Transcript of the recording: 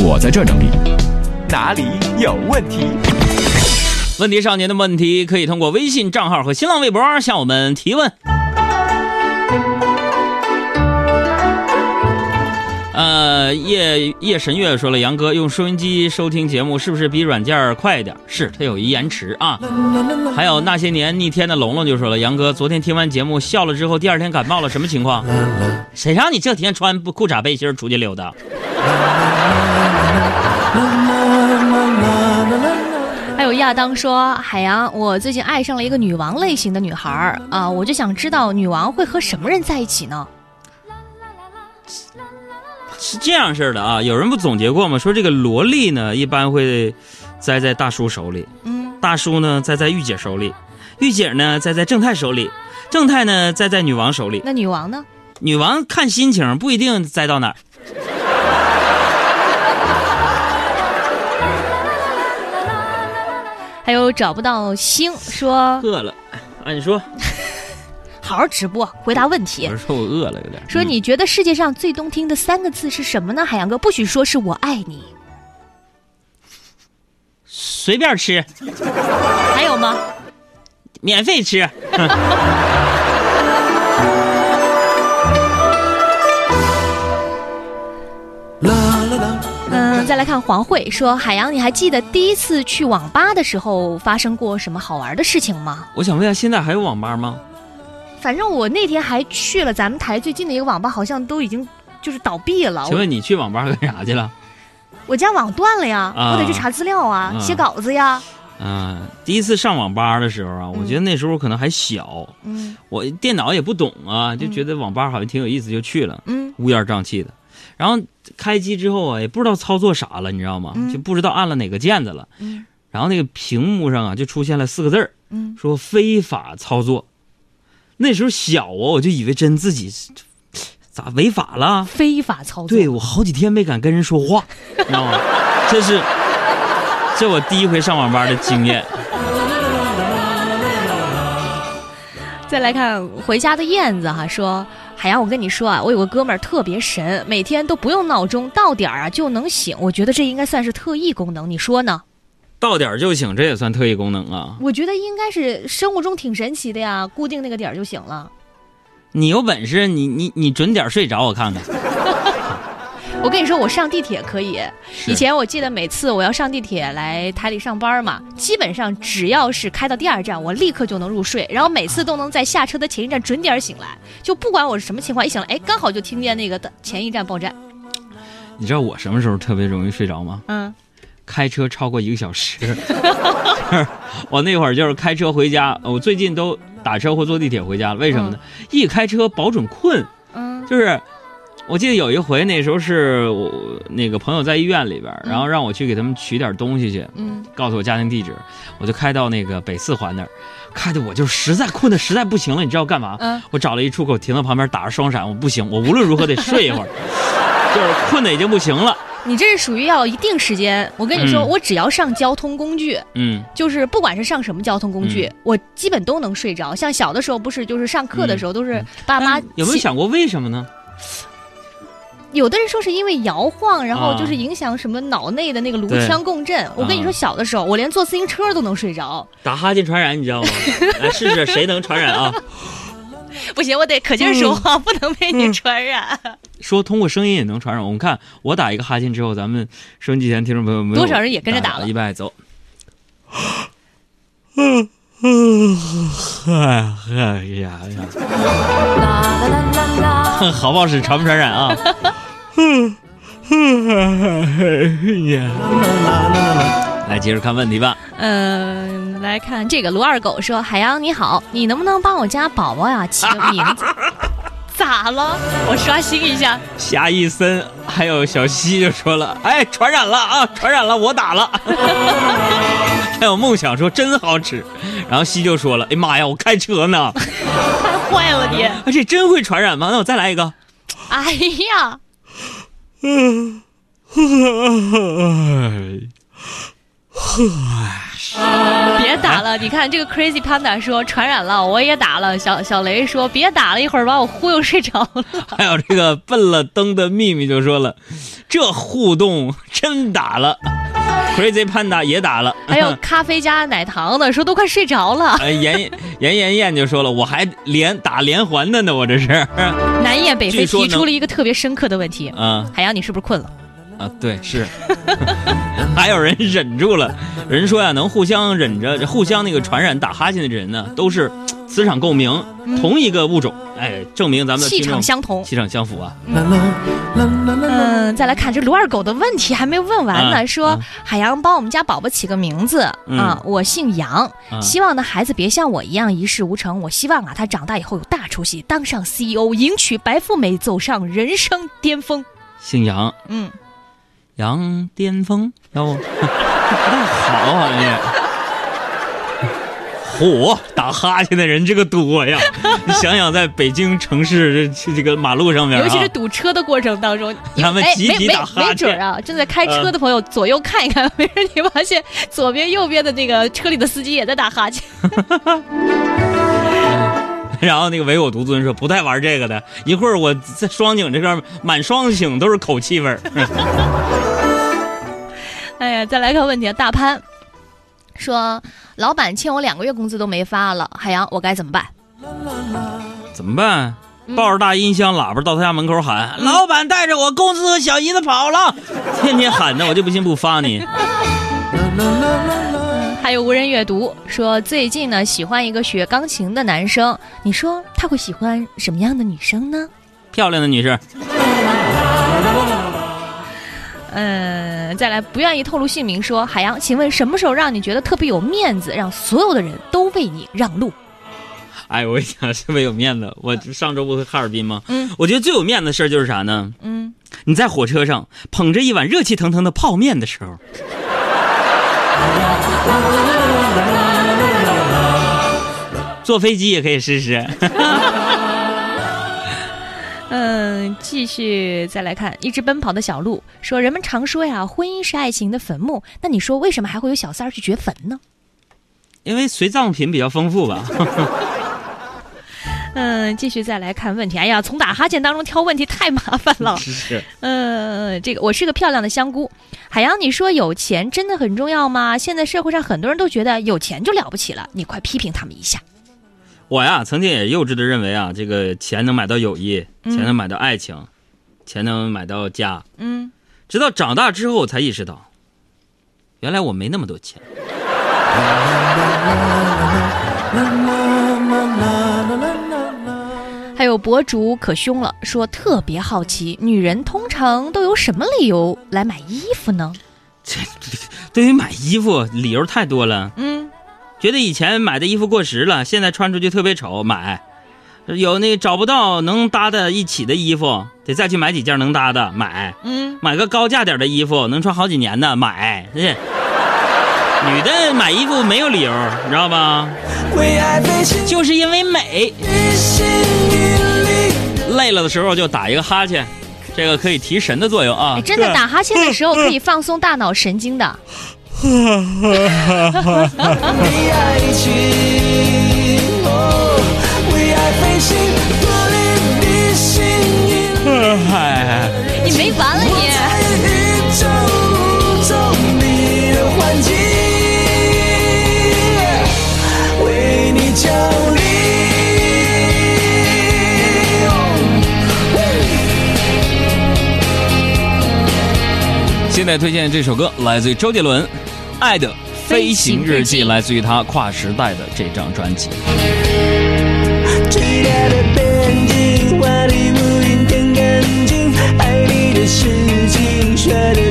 我在这整理。哪里有问题？问题少年的问题可以通过微信账号和新浪微博向我们提问。呃，夜夜神月说了，杨哥用收音机收听节目是不是比软件快一点？是，它有一延迟啊。还有那些年逆天的龙龙就说了，杨哥昨天听完节目笑了之后，第二天感冒了，什么情况？谁让你这天穿裤衩背心出去溜达？还有亚当说：“海洋，我最近爱上了一个女王类型的女孩儿啊，我就想知道女王会和什么人在一起呢？是这样式儿的啊，有人不总结过吗？说这个萝莉呢，一般会栽在大叔手里，嗯，大叔呢栽在御姐手里，御姐呢栽在正太手里，正太呢栽在女王手里。那女王呢？女王看心情，不一定栽到哪儿。还有找不到星说饿了，啊，你说，好好直播，回答问题我。是说我饿了有点。说你觉得世界上最动听的三个字是什么呢？海洋哥不许说是我爱你，随便吃，还有吗？免费吃。再来看黄慧说，海洋，你还记得第一次去网吧的时候发生过什么好玩的事情吗？我想问一下，现在还有网吧吗？反正我那天还去了咱们台最近的一个网吧，好像都已经就是倒闭了。请问你去网吧干啥去了？我家网断了呀，啊我得去查资料啊，啊写稿子呀。嗯、第一次上网吧的时候啊，我觉得那时候可能还小，嗯我电脑也不懂啊，就觉得网吧好像挺有意思，就去了，嗯乌烟瘴气的。然后开机之后啊，也不知道操作啥了，你知道吗？嗯就不知道按了哪个键子了。嗯然后那个屏幕上啊，就出现了四个字儿，嗯，说非法操作。那时候小啊，我就以为真自己 咋违法了。非法操作。对我好几天没敢跟人说话，你知道吗？这是这我第一回上网吧的经验。再来看回家的燕子哈，说海洋，我跟你说啊，我有个哥们儿特别神，每天都不用闹钟，到点儿啊就能醒。我觉得这应该算是特异功能，你说呢？到点儿就醒，这也算特异功能啊！我觉得应该是生物钟挺神奇的呀，固定那个点儿就醒了。你有本事，你你你准点睡着，我看看。我跟你说，我上地铁可以。以前我记得每次我要上地铁来台里上班嘛，基本上只要是开到第二站，我立刻就能入睡，然后每次都能在下车的前一站准点醒来，就不管我是什么情况，一醒来，哎，刚好就听见那个的前一站报站。你知道我什么时候特别容易睡着吗？嗯，开车超过一个小时，我那会儿就是开车回家，我最近都打车或坐地铁回家了。为什么呢？一开车保准困，嗯就是我记得有一回，那时候是我那个朋友在医院里边，嗯然后让我去给他们取点东西去，嗯告诉我家庭地址，我就开到那个北四环那儿，开的我就实在困的实在不行了，你知道干嘛？嗯，我找了一出口停到旁边，打着双闪，我不行，我无论如何得睡一会儿，就是困的已经不行了。你这是属于要一定时间。我跟你说，嗯我只要上交通工具，嗯就是不管是上什么交通工具，我基本都能睡着。像小的时候，不是就是上课的时候，都是爸妈哎有没有想过为什么呢？有的人说是因为摇晃，然后啊就是影响什么脑内的那个颅腔共振。我跟你说，啊小的时候我连坐自行车都能睡着，打哈欠传染，你知道吗？来试试谁能传染啊？不行，我得可劲儿说话，不能被嗯你传染。说通过声音也能传染。我们看我打一个哈欠之后，咱们收音机前听众朋友们多少人也跟着打了预备走。嗯哎呀呀！好不好使？传不传染啊？来，接着看问题吧。嗯、来看这个卢二狗说：“海洋你好，你能不能帮我家宝宝呀起个名字？咋了？我刷新一下。夏一森还有小西就说了：“哎，传染了啊，传染了，我打了。”还有梦想说真好吃，然后西就说了：“哎妈呀，我开车呢，太坏了你！而且真会传染吗？那我再来一个。哎呀，别打了，你看这个 Crazy Panda 说传染了，我也打了。小小雷说别打了，一会儿把我忽悠睡着了。还有这个笨了灯的秘密就说了，这互动真打了。Crazy Panda 也打了。还有咖啡加奶糖的说都快睡着了。呃，严严严严就说了，我还连打连环的呢，我这是。南雁北飞提出了一个特别深刻的问题。嗯，海洋，你是不是困了？啊，对，是，还有人忍住了。人说呀，能互相忍着、互相那个传染打哈欠的人呢，都是磁场共鸣，同一个物种。哎，证明咱们气场相同，气场相符啊。嗯，再来看这卢二狗的问题还没问完呢，说海洋帮我们家宝宝起个名字啊，我姓杨，希望呢孩子别像我一样一事无成，我希望啊他长大以后有大出息，当上 CEO，迎娶白富美，走上人生巅峰。姓杨，嗯。杨巅峰，要不 不太好啊！你，嚯，打哈欠的人这个多呀！你想想，在北京城市这这个马路上面，尤其是堵车的过程当中，他们集体打哈欠。没准啊，正在开车的朋友左右看一看，没准你发现左边、右边的那个车里的司机也在打哈欠。然后那个唯我独尊说不带玩这个的，一会儿我在双井这边满双井都是口气味儿。哎呀，再来看问题啊！大潘说，老板欠我两个月工资都没发了，海洋我该怎么办？怎么办？抱着大音箱喇叭到他家门口喊：“老板带着我公司和小姨子跑了！” 天天喊的，我就不信不发你。还有无人阅读说，最近呢喜欢一个学钢琴的男生，你说他会喜欢什么样的女生呢？漂亮的女生。再来，不愿意透露姓名说，海洋，请问什么时候让你觉得特别有面子，让所有的人都为你让路？哎，我想特别有面子。我上周不回哈尔滨吗？嗯，我觉得最有面子的事就是啥呢？嗯，你在火车上捧着一碗热气腾腾的泡面的时候。坐飞机也可以试试。嗯，继续再来看，一只奔跑的小鹿说：“人们常说呀，婚姻是爱情的坟墓。那你说，为什么还会有小三儿去掘坟呢？”因为随葬品比较丰富吧。嗯，继续再来看问题。哎呀，从打哈欠当中挑问题太麻烦了。是。嗯，这个我是个漂亮的香菇。海洋，你说有钱真的很重要吗？现在社会上很多人都觉得有钱就了不起了，你快批评他们一下。我呀，曾经也幼稚的认为啊，这个钱能买到友谊，钱能买到爱情，钱能买到家。嗯。直到长大之后，我才意识到，原来我没那么多钱。还有博主可凶了，说特别好奇，女人通常都有什么理由来买衣服呢？这对于买衣服理由太多了。嗯。觉得以前买的衣服过时了，现在穿出去特别丑，买；有那找不到能搭的一起的衣服，得再去买几件能搭的，买。嗯，买个高价点的衣服，能穿好几年的，买。女的买衣服没有理由，你知道吧？就是因为美。累了的时候就打一个哈欠，这个可以提神的作用啊。真的打哈欠的时候可以放松大脑神经的。为爱情，为爱飞行，脱离地心引力。你没完了你！为你降临。现在推荐这首歌来自于周杰伦。爱的飞行日记来自于他跨时代的这张专辑。最大的边境，华丽无影天干净，爱你的事情。